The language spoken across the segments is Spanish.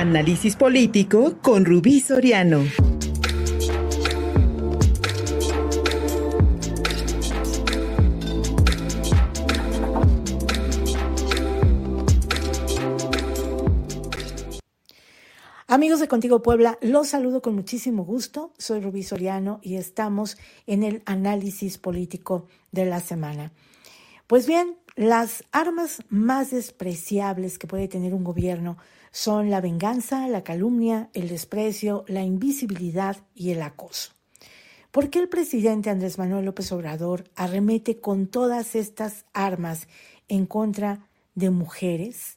Análisis político con Rubí Soriano. Amigos de Contigo Puebla, los saludo con muchísimo gusto. Soy Rubí Soriano y estamos en el análisis político de la semana. Pues bien, las armas más despreciables que puede tener un gobierno son la venganza, la calumnia, el desprecio, la invisibilidad y el acoso. ¿Por qué el presidente Andrés Manuel López Obrador arremete con todas estas armas en contra de mujeres?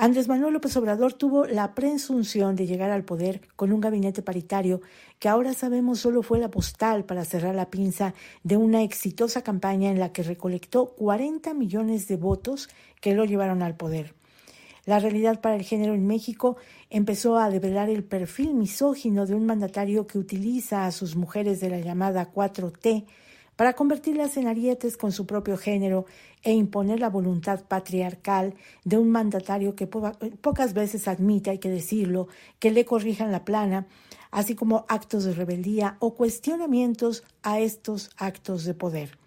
Andrés Manuel López Obrador tuvo la presunción de llegar al poder con un gabinete paritario que ahora sabemos solo fue la postal para cerrar la pinza de una exitosa campaña en la que recolectó 40 millones de votos que lo llevaron al poder. La realidad para el género en México empezó a develar el perfil misógino de un mandatario que utiliza a sus mujeres de la llamada 4T para convertirlas en arietes con su propio género e imponer la voluntad patriarcal de un mandatario que pocas veces admite, hay que decirlo, que le corrijan la plana, así como actos de rebeldía o cuestionamientos a estos actos de poder.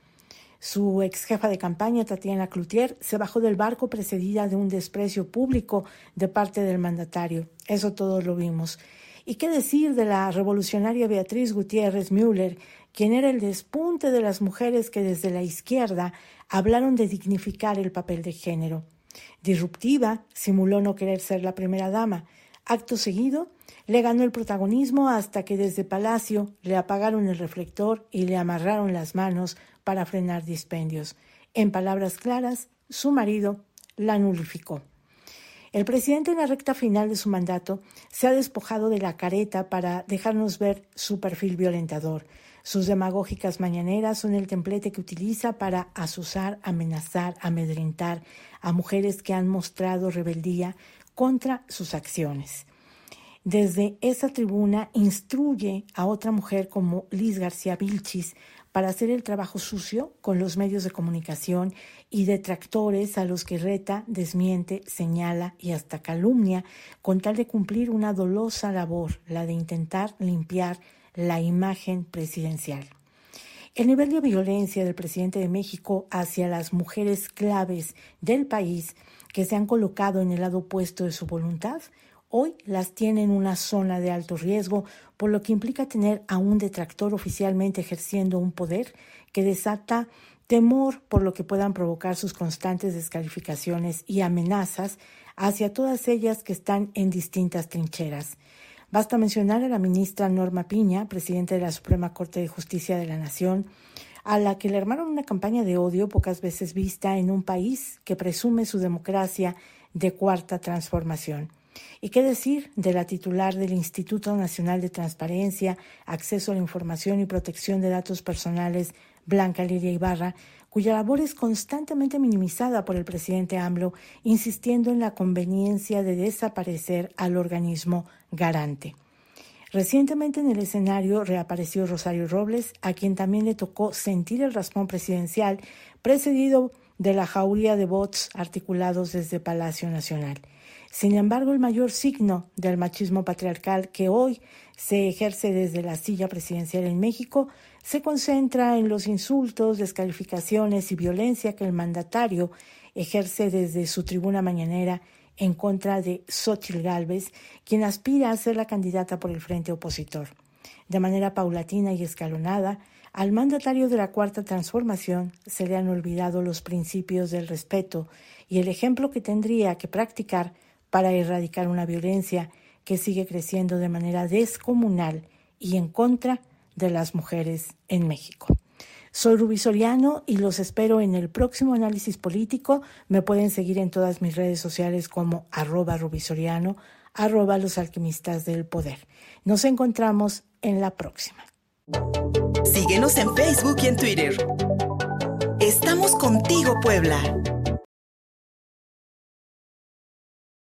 Su ex jefa de campaña, Tatiana Cloutier, se bajó del barco precedida de un desprecio público de parte del mandatario. Eso todos lo vimos. ¿Y qué decir de la revolucionaria Beatriz Gutiérrez Müller, quien era el despunte de las mujeres que desde la izquierda hablaron de dignificar el papel de género. Disruptiva, simuló no querer ser la primera dama. Acto seguido, le ganó el protagonismo hasta que desde Palacio le apagaron el reflector y le amarraron las manos para frenar dispendios. En palabras claras, su marido la nulificó. El presidente en la recta final de su mandato se ha despojado de la careta para dejarnos ver su perfil violentador. Sus demagógicas mañaneras son el templete que utiliza para asusar, amenazar, amedrentar a mujeres que han mostrado rebeldía contra sus acciones. Desde esa tribuna instruye a otra mujer como Liz García Vilchis para hacer el trabajo sucio con los medios de comunicación y detractores a los que reta, desmiente, señala y hasta calumnia con tal de cumplir una dolosa labor, la de intentar limpiar la imagen presidencial. El nivel de violencia del presidente de México hacia las mujeres claves del país que se han colocado en el lado opuesto de su voluntad, hoy las tiene en una zona de alto riesgo, por lo que implica tener a un detractor oficialmente ejerciendo un poder que desata temor por lo que puedan provocar sus constantes descalificaciones y amenazas hacia todas ellas que están en distintas trincheras. Basta mencionar a la ministra Norma Piña, presidenta de la Suprema Corte de Justicia de la Nación, a la que le armaron una campaña de odio pocas veces vista en un país que presume su democracia de cuarta transformación. ¿Y qué decir de la titular del Instituto Nacional de Transparencia, Acceso a la Información y Protección de Datos Personales, Blanca Lidia Ibarra, cuya labor es constantemente minimizada por el presidente AMLO, insistiendo en la conveniencia de desaparecer al organismo garante. Recientemente en el escenario reapareció Rosario Robles, a quien también le tocó sentir el raspón presidencial, precedido de la jauría de bots articulados desde Palacio Nacional. Sin embargo, el mayor signo del machismo patriarcal que hoy se ejerce desde la silla presidencial en México se concentra en los insultos, descalificaciones y violencia que el mandatario ejerce desde su tribuna mañanera en contra de Xochitl Gálvez, quien aspira a ser la candidata por el frente opositor. De manera paulatina y escalonada, al mandatario de la Cuarta Transformación se le han olvidado los principios del respeto y el ejemplo que tendría que practicar para erradicar una violencia que sigue creciendo de manera descomunal y en contra de las mujeres en México. Soy Rubí Soriano y los espero en el próximo análisis político. Me pueden seguir en todas mis redes sociales como arroba Soriano, arroba los alquimistas del poder. Nos encontramos en la próxima. Síguenos en Facebook y en Twitter. Estamos contigo, Puebla.